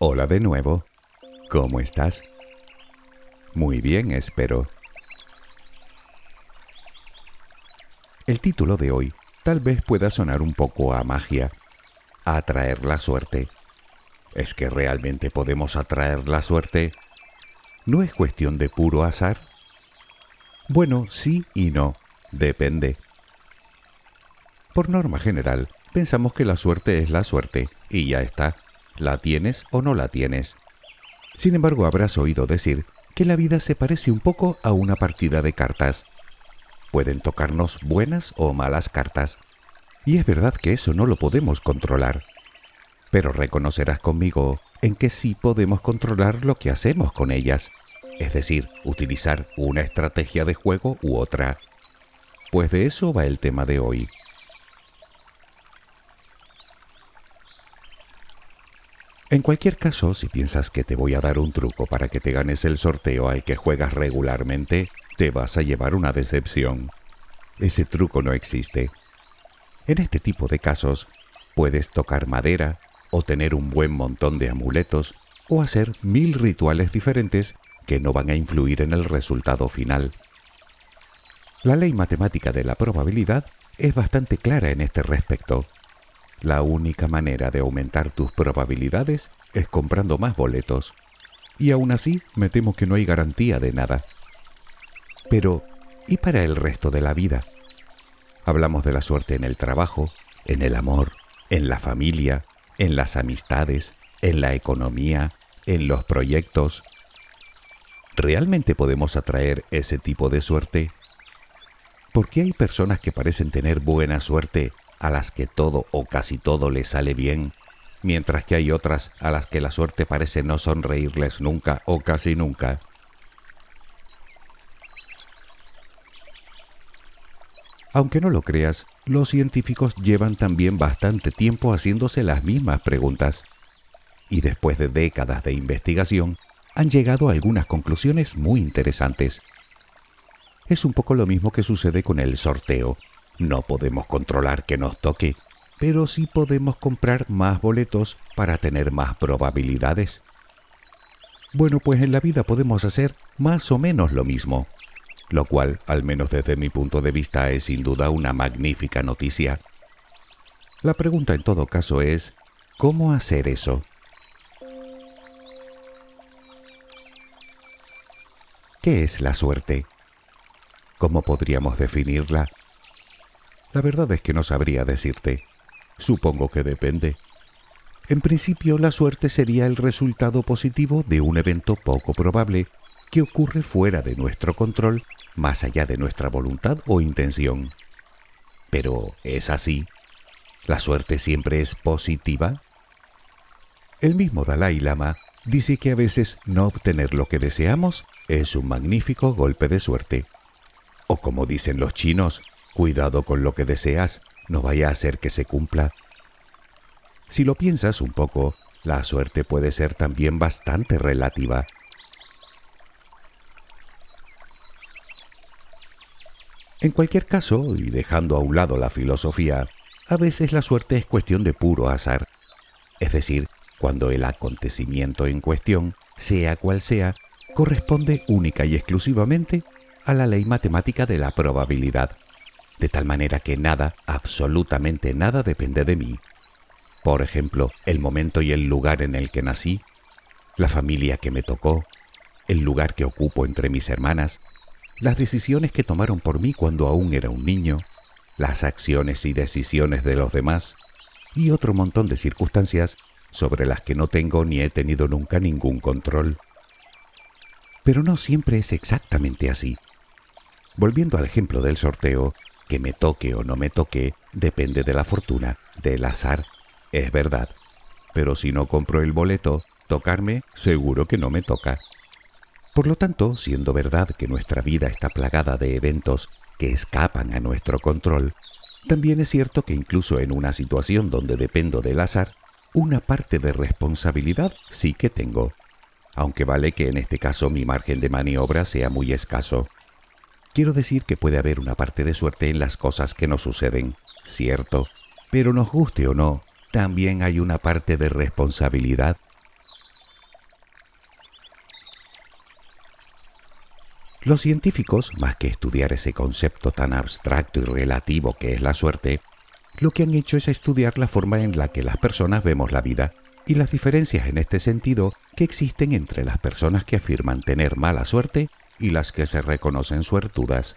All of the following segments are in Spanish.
Hola de nuevo. ¿Cómo estás? Muy bien, espero. El título de hoy tal vez pueda sonar un poco a magia, a atraer la suerte. ¿Es que realmente podemos atraer la suerte? ¿No es cuestión de puro azar? Bueno, sí y no, depende. Por norma general, pensamos que la suerte es la suerte, y ya está, la tienes o no la tienes. Sin embargo, habrás oído decir que la vida se parece un poco a una partida de cartas. Pueden tocarnos buenas o malas cartas, y es verdad que eso no lo podemos controlar. Pero reconocerás conmigo en que sí podemos controlar lo que hacemos con ellas, es decir, utilizar una estrategia de juego u otra. Pues de eso va el tema de hoy. En cualquier caso, si piensas que te voy a dar un truco para que te ganes el sorteo al que juegas regularmente, te vas a llevar una decepción. Ese truco no existe. En este tipo de casos, puedes tocar madera, o tener un buen montón de amuletos, o hacer mil rituales diferentes que no van a influir en el resultado final. La ley matemática de la probabilidad es bastante clara en este respecto. La única manera de aumentar tus probabilidades es comprando más boletos. Y aún así me temo que no hay garantía de nada. Pero, ¿y para el resto de la vida? Hablamos de la suerte en el trabajo, en el amor, en la familia, en las amistades, en la economía, en los proyectos. ¿Realmente podemos atraer ese tipo de suerte? ¿Por qué hay personas que parecen tener buena suerte a las que todo o casi todo les sale bien, mientras que hay otras a las que la suerte parece no sonreírles nunca o casi nunca? Aunque no lo creas, los científicos llevan también bastante tiempo haciéndose las mismas preguntas. Y después de décadas de investigación, han llegado a algunas conclusiones muy interesantes. Es un poco lo mismo que sucede con el sorteo. No podemos controlar que nos toque, pero sí podemos comprar más boletos para tener más probabilidades. Bueno, pues en la vida podemos hacer más o menos lo mismo lo cual, al menos desde mi punto de vista, es sin duda una magnífica noticia. La pregunta en todo caso es, ¿cómo hacer eso? ¿Qué es la suerte? ¿Cómo podríamos definirla? La verdad es que no sabría decirte. Supongo que depende. En principio, la suerte sería el resultado positivo de un evento poco probable que ocurre fuera de nuestro control más allá de nuestra voluntad o intención. Pero, ¿es así? ¿La suerte siempre es positiva? El mismo Dalai Lama dice que a veces no obtener lo que deseamos es un magnífico golpe de suerte. O como dicen los chinos, cuidado con lo que deseas, no vaya a ser que se cumpla. Si lo piensas un poco, la suerte puede ser también bastante relativa. En cualquier caso, y dejando a un lado la filosofía, a veces la suerte es cuestión de puro azar. Es decir, cuando el acontecimiento en cuestión, sea cual sea, corresponde única y exclusivamente a la ley matemática de la probabilidad, de tal manera que nada, absolutamente nada depende de mí. Por ejemplo, el momento y el lugar en el que nací, la familia que me tocó, el lugar que ocupo entre mis hermanas, las decisiones que tomaron por mí cuando aún era un niño, las acciones y decisiones de los demás y otro montón de circunstancias sobre las que no tengo ni he tenido nunca ningún control. Pero no siempre es exactamente así. Volviendo al ejemplo del sorteo, que me toque o no me toque depende de la fortuna, del azar, es verdad. Pero si no compro el boleto, tocarme seguro que no me toca. Por lo tanto, siendo verdad que nuestra vida está plagada de eventos que escapan a nuestro control, también es cierto que incluso en una situación donde dependo del azar, una parte de responsabilidad sí que tengo, aunque vale que en este caso mi margen de maniobra sea muy escaso. Quiero decir que puede haber una parte de suerte en las cosas que nos suceden, cierto, pero nos guste o no, también hay una parte de responsabilidad. Los científicos, más que estudiar ese concepto tan abstracto y relativo que es la suerte, lo que han hecho es estudiar la forma en la que las personas vemos la vida y las diferencias en este sentido que existen entre las personas que afirman tener mala suerte y las que se reconocen suertudas.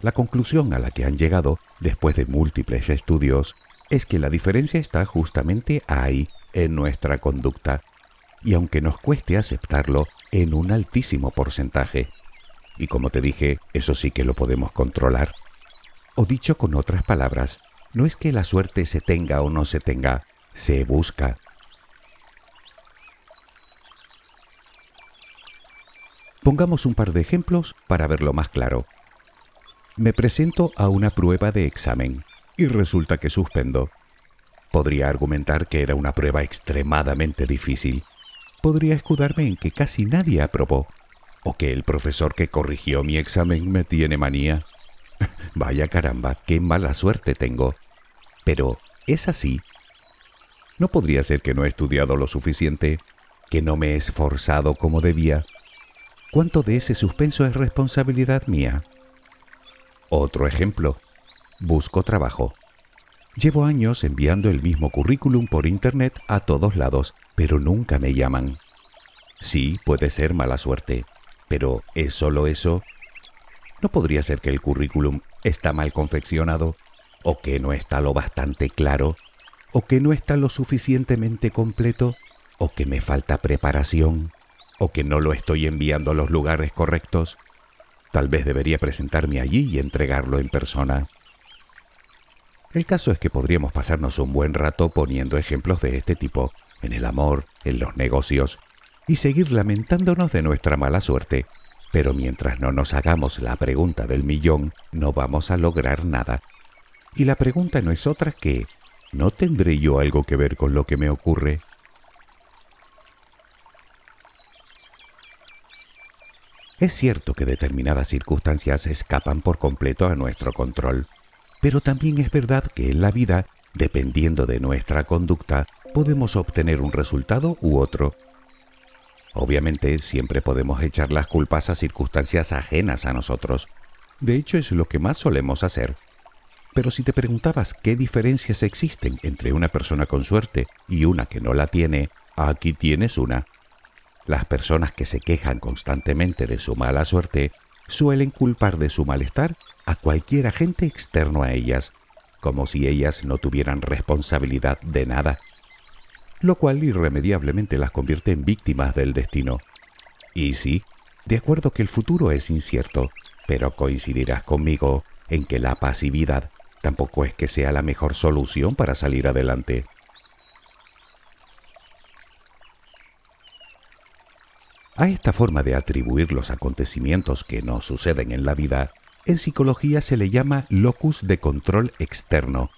La conclusión a la que han llegado, después de múltiples estudios, es que la diferencia está justamente ahí, en nuestra conducta, y aunque nos cueste aceptarlo, en un altísimo porcentaje. Y como te dije, eso sí que lo podemos controlar. O dicho con otras palabras, no es que la suerte se tenga o no se tenga, se busca. Pongamos un par de ejemplos para verlo más claro. Me presento a una prueba de examen y resulta que suspendo. Podría argumentar que era una prueba extremadamente difícil. Podría escudarme en que casi nadie aprobó o que el profesor que corrigió mi examen me tiene manía. Vaya caramba, qué mala suerte tengo. Pero, ¿es así? ¿No podría ser que no he estudiado lo suficiente? ¿Que no me he esforzado como debía? ¿Cuánto de ese suspenso es responsabilidad mía? Otro ejemplo. Busco trabajo. Llevo años enviando el mismo currículum por Internet a todos lados, pero nunca me llaman. Sí, puede ser mala suerte, pero ¿es solo eso? ¿No podría ser que el currículum está mal confeccionado? ¿O que no está lo bastante claro? ¿O que no está lo suficientemente completo? ¿O que me falta preparación? ¿O que no lo estoy enviando a los lugares correctos? Tal vez debería presentarme allí y entregarlo en persona. El caso es que podríamos pasarnos un buen rato poniendo ejemplos de este tipo, en el amor, en los negocios, y seguir lamentándonos de nuestra mala suerte. Pero mientras no nos hagamos la pregunta del millón, no vamos a lograr nada. Y la pregunta no es otra que, ¿no tendré yo algo que ver con lo que me ocurre? Es cierto que determinadas circunstancias escapan por completo a nuestro control, pero también es verdad que en la vida, dependiendo de nuestra conducta, podemos obtener un resultado u otro, Obviamente siempre podemos echar las culpas a circunstancias ajenas a nosotros. De hecho es lo que más solemos hacer. Pero si te preguntabas qué diferencias existen entre una persona con suerte y una que no la tiene, aquí tienes una. Las personas que se quejan constantemente de su mala suerte suelen culpar de su malestar a cualquier agente externo a ellas, como si ellas no tuvieran responsabilidad de nada lo cual irremediablemente las convierte en víctimas del destino. Y sí, de acuerdo que el futuro es incierto, pero coincidirás conmigo en que la pasividad tampoco es que sea la mejor solución para salir adelante. A esta forma de atribuir los acontecimientos que nos suceden en la vida, en psicología se le llama locus de control externo.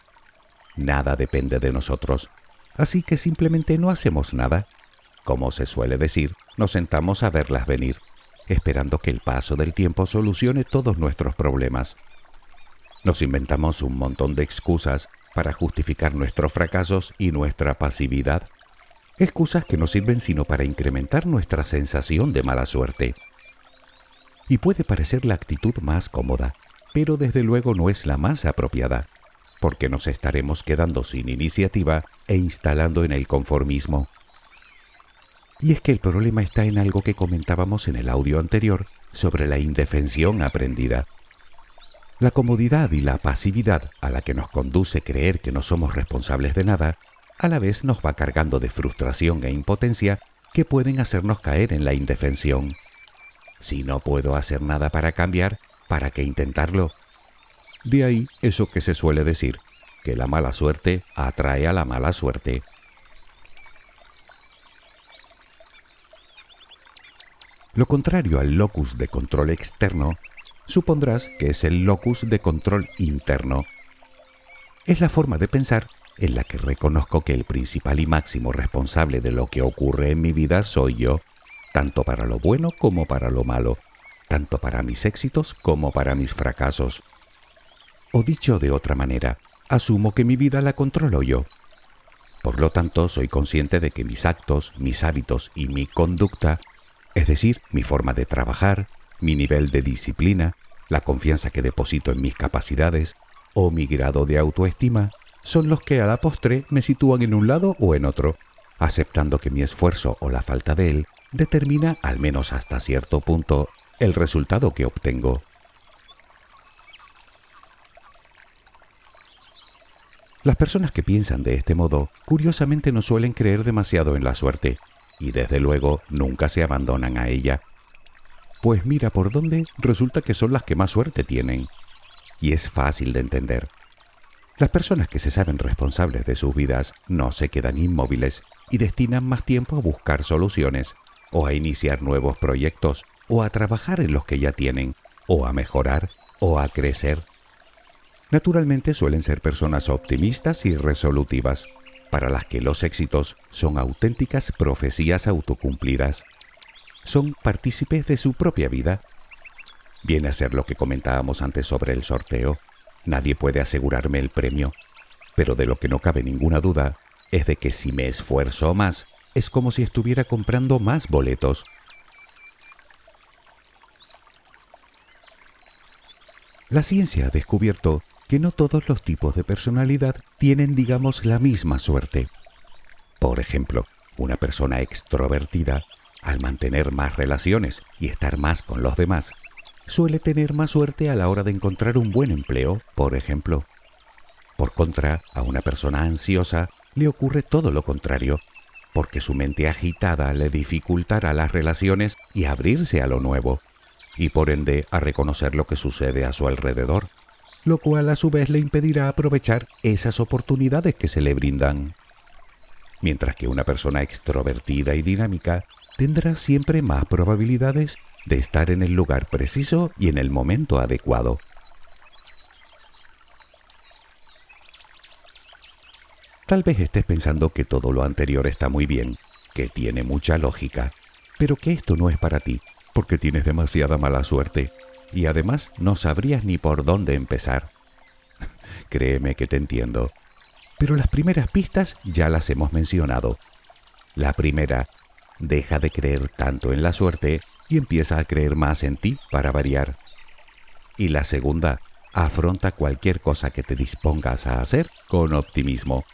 Nada depende de nosotros, así que simplemente no hacemos nada. Como se suele decir, nos sentamos a verlas venir, esperando que el paso del tiempo solucione todos nuestros problemas. Nos inventamos un montón de excusas para justificar nuestros fracasos y nuestra pasividad. Excusas que no sirven sino para incrementar nuestra sensación de mala suerte. Y puede parecer la actitud más cómoda, pero desde luego no es la más apropiada. porque nos estaremos quedando sin iniciativa e instalando en el conformismo. Y es que el problema está en algo que comentábamos en el audio anterior sobre la indefensión aprendida. La comodidad y la pasividad a la que nos conduce creer que no somos responsables de nada, a la vez nos va cargando de frustración e impotencia que pueden hacernos caer en la indefensión. Si no puedo hacer nada para cambiar, ¿para qué intentarlo? De ahí eso que se suele decir, que la mala suerte atrae a la mala suerte. Lo contrario al locus de control externo, supondrás que es el locus de control interno. Es la forma de pensar en la que reconozco que el principal y máximo responsable de lo que ocurre en mi vida soy yo, tanto para lo bueno como para lo malo, tanto para mis éxitos como para mis fracasos. O dicho de otra manera, asumo que mi vida la controlo yo. Por lo tanto, soy consciente de que mis actos, mis hábitos y mi conducta es decir, mi forma de trabajar, mi nivel de disciplina, la confianza que deposito en mis capacidades o mi grado de autoestima, son los que a la postre me sitúan en un lado o en otro, aceptando que mi esfuerzo o la falta de él determina, al menos hasta cierto punto, el resultado que obtengo. Las personas que piensan de este modo, curiosamente no suelen creer demasiado en la suerte, y desde luego nunca se abandonan a ella. Pues mira por dónde resulta que son las que más suerte tienen. Y es fácil de entender. Las personas que se saben responsables de sus vidas no se quedan inmóviles y destinan más tiempo a buscar soluciones, o a iniciar nuevos proyectos, o a trabajar en los que ya tienen, o a mejorar, o a crecer. Naturalmente suelen ser personas optimistas y resolutivas, para las que los éxitos son auténticas profecías autocumplidas. Son partícipes de su propia vida. Viene a ser lo que comentábamos antes sobre el sorteo. Nadie puede asegurarme el premio, pero de lo que no cabe ninguna duda es de que si me esfuerzo más, es como si estuviera comprando más boletos. La ciencia ha descubierto que no todos los tipos de personalidad tienen, digamos, la misma suerte. Por ejemplo, una persona extrovertida, al mantener más relaciones y estar más con los demás, suele tener más suerte a la hora de encontrar un buen empleo, por ejemplo. Por contra, a una persona ansiosa le ocurre todo lo contrario, porque su mente agitada le dificultará las relaciones y abrirse a lo nuevo, y por ende a reconocer lo que sucede a su alrededor lo cual a su vez le impedirá aprovechar esas oportunidades que se le brindan. Mientras que una persona extrovertida y dinámica tendrá siempre más probabilidades de estar en el lugar preciso y en el momento adecuado. Tal vez estés pensando que todo lo anterior está muy bien, que tiene mucha lógica, pero que esto no es para ti, porque tienes demasiada mala suerte y además no sabrías ni por dónde empezar. Créeme que te entiendo. Pero las primeras pistas ya las hemos mencionado. La primera, deja de creer tanto en la suerte y empieza a creer más en ti para variar. Y la segunda, afronta cualquier cosa que te dispongas a hacer con optimismo.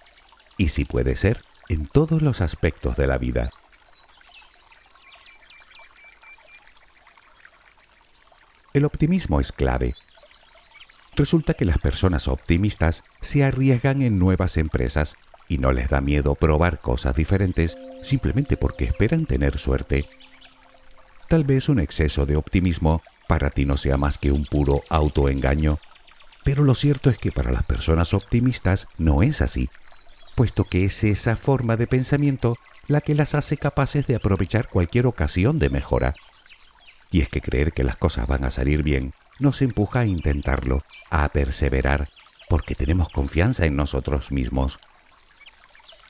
Y si puede ser, en todos los aspectos de la vida. El optimismo es clave. Resulta que las personas optimistas se arriesgan en nuevas empresas y no les da miedo probar cosas diferentes simplemente porque esperan tener suerte. Tal vez un exceso de optimismo para ti no sea más que un puro autoengaño, pero lo cierto es que para las personas optimistas no es así, puesto que es esa forma de pensamiento la que las hace capaces de aprovechar cualquier ocasión de mejora. Y es que creer que las cosas van a salir bien nos empuja a intentarlo, a perseverar, porque tenemos confianza en nosotros mismos.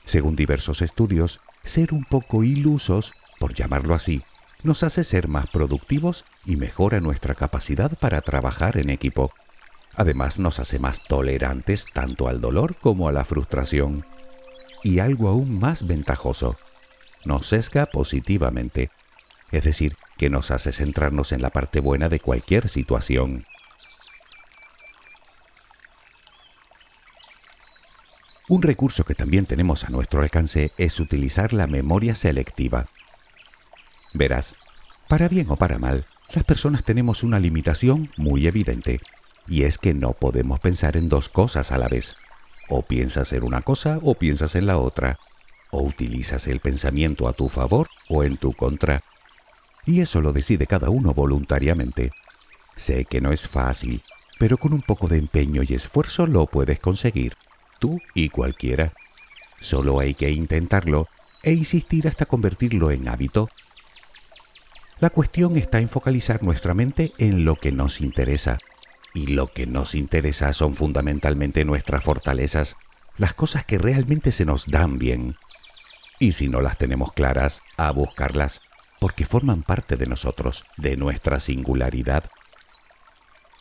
Según diversos estudios, ser un poco ilusos, por llamarlo así, nos hace ser más productivos y mejora nuestra capacidad para trabajar en equipo. Además nos hace más tolerantes tanto al dolor como a la frustración. Y algo aún más ventajoso, nos sesga positivamente es decir, que nos hace centrarnos en la parte buena de cualquier situación. Un recurso que también tenemos a nuestro alcance es utilizar la memoria selectiva. Verás, para bien o para mal, las personas tenemos una limitación muy evidente, y es que no podemos pensar en dos cosas a la vez. O piensas en una cosa o piensas en la otra, o utilizas el pensamiento a tu favor o en tu contra. Y eso lo decide cada uno voluntariamente. Sé que no es fácil, pero con un poco de empeño y esfuerzo lo puedes conseguir tú y cualquiera. Solo hay que intentarlo e insistir hasta convertirlo en hábito. La cuestión está en focalizar nuestra mente en lo que nos interesa. Y lo que nos interesa son fundamentalmente nuestras fortalezas, las cosas que realmente se nos dan bien. Y si no las tenemos claras, a buscarlas, porque forman parte de nosotros, de nuestra singularidad.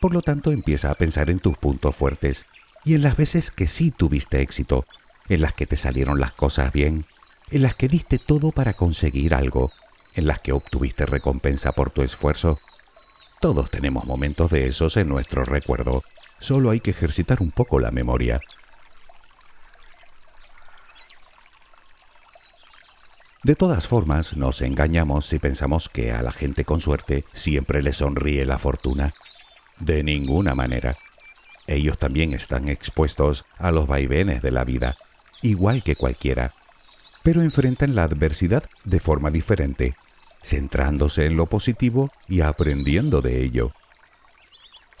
Por lo tanto, empieza a pensar en tus puntos fuertes y en las veces que sí tuviste éxito, en las que te salieron las cosas bien, en las que diste todo para conseguir algo, en las que obtuviste recompensa por tu esfuerzo. Todos tenemos momentos de esos en nuestro recuerdo, solo hay que ejercitar un poco la memoria. De todas formas, nos engañamos si pensamos que a la gente con suerte siempre le sonríe la fortuna. De ninguna manera. Ellos también están expuestos a los vaivenes de la vida, igual que cualquiera, pero enfrentan la adversidad de forma diferente, centrándose en lo positivo y aprendiendo de ello.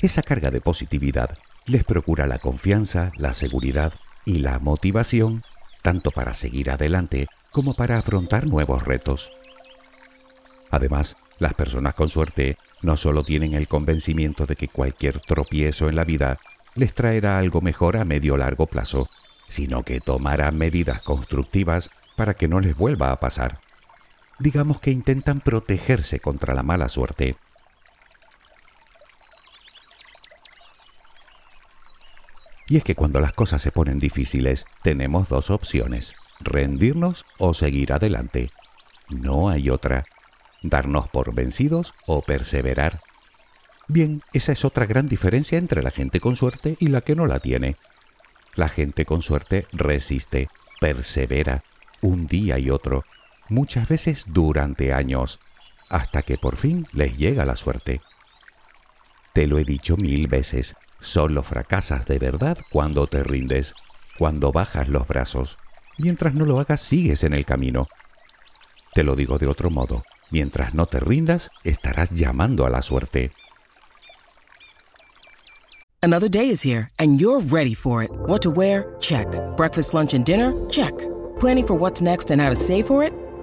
Esa carga de positividad les procura la confianza, la seguridad y la motivación, tanto para seguir adelante como para afrontar nuevos retos. Además, las personas con suerte no solo tienen el convencimiento de que cualquier tropiezo en la vida les traerá algo mejor a medio largo plazo, sino que tomarán medidas constructivas para que no les vuelva a pasar. Digamos que intentan protegerse contra la mala suerte. Y es que cuando las cosas se ponen difíciles, tenemos dos opciones, rendirnos o seguir adelante. No hay otra, darnos por vencidos o perseverar. Bien, esa es otra gran diferencia entre la gente con suerte y la que no la tiene. La gente con suerte resiste, persevera, un día y otro, muchas veces durante años, hasta que por fin les llega la suerte. Te lo he dicho mil veces, solo fracasas de verdad cuando te rindes, cuando bajas los brazos. Mientras no lo hagas, sigues en el camino. Te lo digo de otro modo, mientras no te rindas, estarás llamando a la suerte. Another day is here, and you're ready for it. What to wear? Check. Breakfast, lunch, and dinner? Check. Planning for what's next and how to save for it?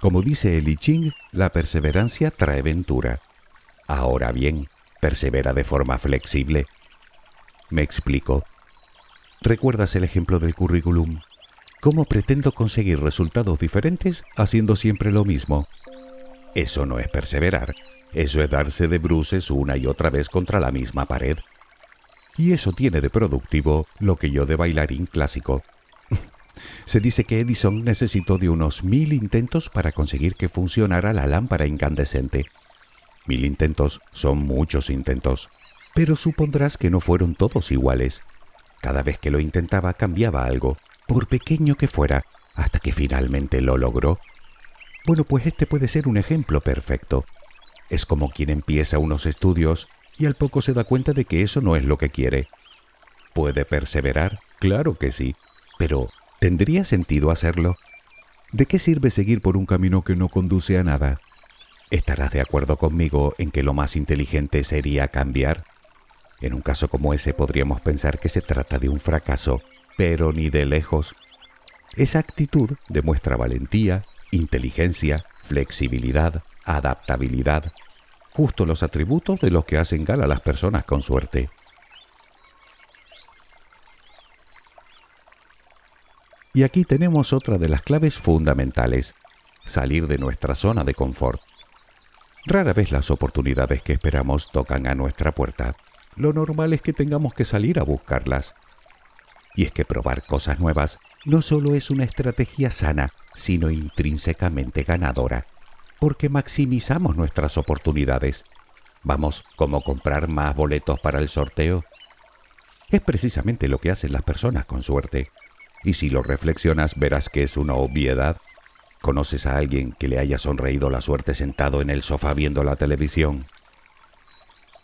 Como dice el I Ching, la perseverancia trae ventura. Ahora bien, persevera de forma flexible. Me explico. ¿Recuerdas el ejemplo del currículum? ¿Cómo pretendo conseguir resultados diferentes haciendo siempre lo mismo? Eso no es perseverar, eso es darse de bruces una y otra vez contra la misma pared. Y eso tiene de productivo lo que yo de bailarín clásico. Se dice que Edison necesitó de unos mil intentos para conseguir que funcionara la lámpara incandescente. Mil intentos son muchos intentos, pero supondrás que no fueron todos iguales. Cada vez que lo intentaba cambiaba algo, por pequeño que fuera, hasta que finalmente lo logró. Bueno, pues este puede ser un ejemplo perfecto. Es como quien empieza unos estudios y al poco se da cuenta de que eso no es lo que quiere. ¿Puede perseverar? Claro que sí, pero ¿Tendría sentido hacerlo? ¿De qué sirve seguir por un camino que no conduce a nada? ¿Estarás de acuerdo conmigo en que lo más inteligente sería cambiar? En un caso como ese podríamos pensar que se trata de un fracaso, pero ni de lejos. Esa actitud demuestra valentía, inteligencia, flexibilidad, adaptabilidad, justo los atributos de los que hacen gala las personas con suerte. Y aquí tenemos otra de las claves fundamentales, salir de nuestra zona de confort. Rara vez las oportunidades que esperamos tocan a nuestra puerta. Lo normal es que tengamos que salir a buscarlas. Y es que probar cosas nuevas no solo es una estrategia sana, sino intrínsecamente ganadora, porque maximizamos nuestras oportunidades. Vamos, como comprar más boletos para el sorteo. Es precisamente lo que hacen las personas con suerte. Y si lo reflexionas verás que es una obviedad. ¿Conoces a alguien que le haya sonreído la suerte sentado en el sofá viendo la televisión?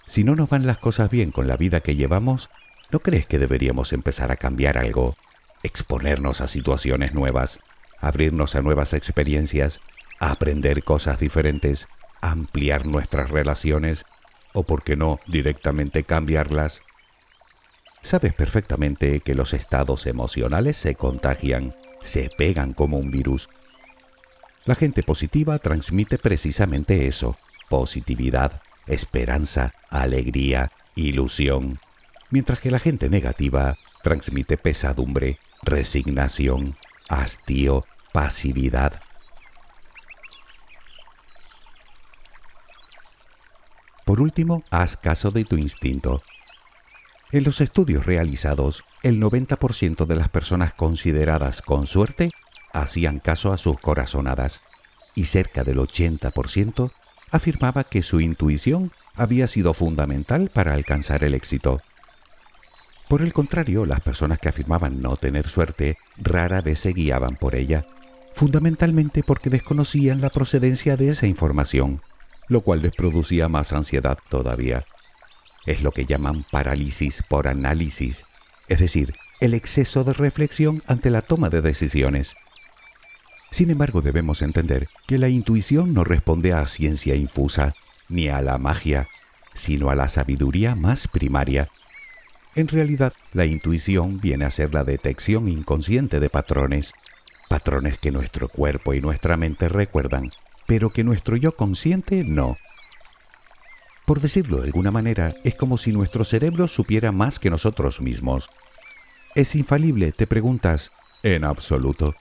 Si no nos van las cosas bien con la vida que llevamos, ¿no crees que deberíamos empezar a cambiar algo? Exponernos a situaciones nuevas, abrirnos a nuevas experiencias, a aprender cosas diferentes, ampliar nuestras relaciones o, por qué no, directamente cambiarlas? Sabes perfectamente que los estados emocionales se contagian, se pegan como un virus. La gente positiva transmite precisamente eso, positividad, esperanza, alegría, ilusión, mientras que la gente negativa transmite pesadumbre, resignación, hastío, pasividad. Por último, haz caso de tu instinto. En los estudios realizados, el 90% de las personas consideradas con suerte hacían caso a sus corazonadas y cerca del 80% afirmaba que su intuición había sido fundamental para alcanzar el éxito. Por el contrario, las personas que afirmaban no tener suerte rara vez se guiaban por ella, fundamentalmente porque desconocían la procedencia de esa información, lo cual les producía más ansiedad todavía es lo que llaman parálisis por análisis, es decir, el exceso de reflexión ante la toma de decisiones. Sin embargo, debemos entender que la intuición no responde a ciencia infusa, ni a la magia, sino a la sabiduría más primaria. En realidad, la intuición viene a ser la detección inconsciente de patrones, patrones que nuestro cuerpo y nuestra mente recuerdan, pero que nuestro yo consciente no. Por decirlo de alguna manera, es como si nuestro cerebro supiera más que nosotros mismos. ¿Es infalible? Te preguntas. En absoluto.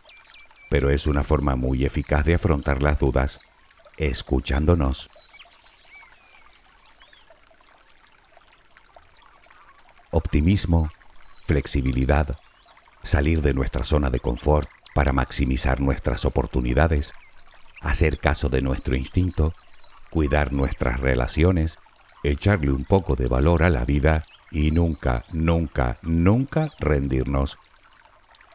Pero es una forma muy eficaz de afrontar las dudas, escuchándonos. Optimismo, flexibilidad, salir de nuestra zona de confort para maximizar nuestras oportunidades, hacer caso de nuestro instinto, cuidar nuestras relaciones, echarle un poco de valor a la vida y nunca, nunca, nunca rendirnos.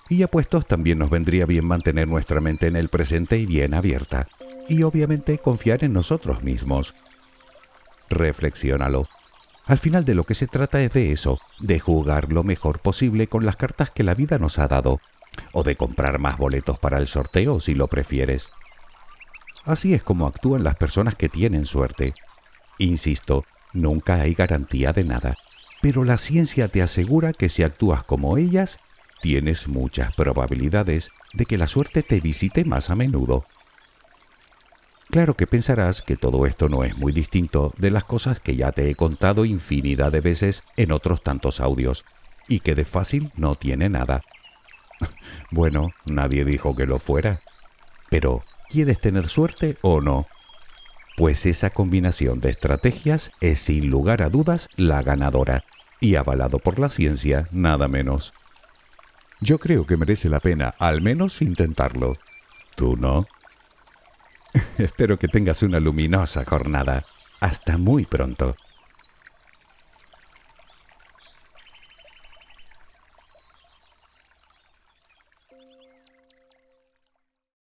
Y apuestos también nos vendría bien mantener nuestra mente en el presente y bien abierta, y obviamente confiar en nosotros mismos. Reflexiónalo. Al final de lo que se trata es de eso, de jugar lo mejor posible con las cartas que la vida nos ha dado, o de comprar más boletos para el sorteo si lo prefieres. Así es como actúan las personas que tienen suerte. Insisto, nunca hay garantía de nada, pero la ciencia te asegura que si actúas como ellas, tienes muchas probabilidades de que la suerte te visite más a menudo. Claro que pensarás que todo esto no es muy distinto de las cosas que ya te he contado infinidad de veces en otros tantos audios, y que de fácil no tiene nada. bueno, nadie dijo que lo fuera. Pero, ¿Quieres tener suerte o no? Pues esa combinación de estrategias es sin lugar a dudas la ganadora y avalado por la ciencia nada menos. Yo creo que merece la pena al menos intentarlo. ¿Tú no? Espero que tengas una luminosa jornada. Hasta muy pronto.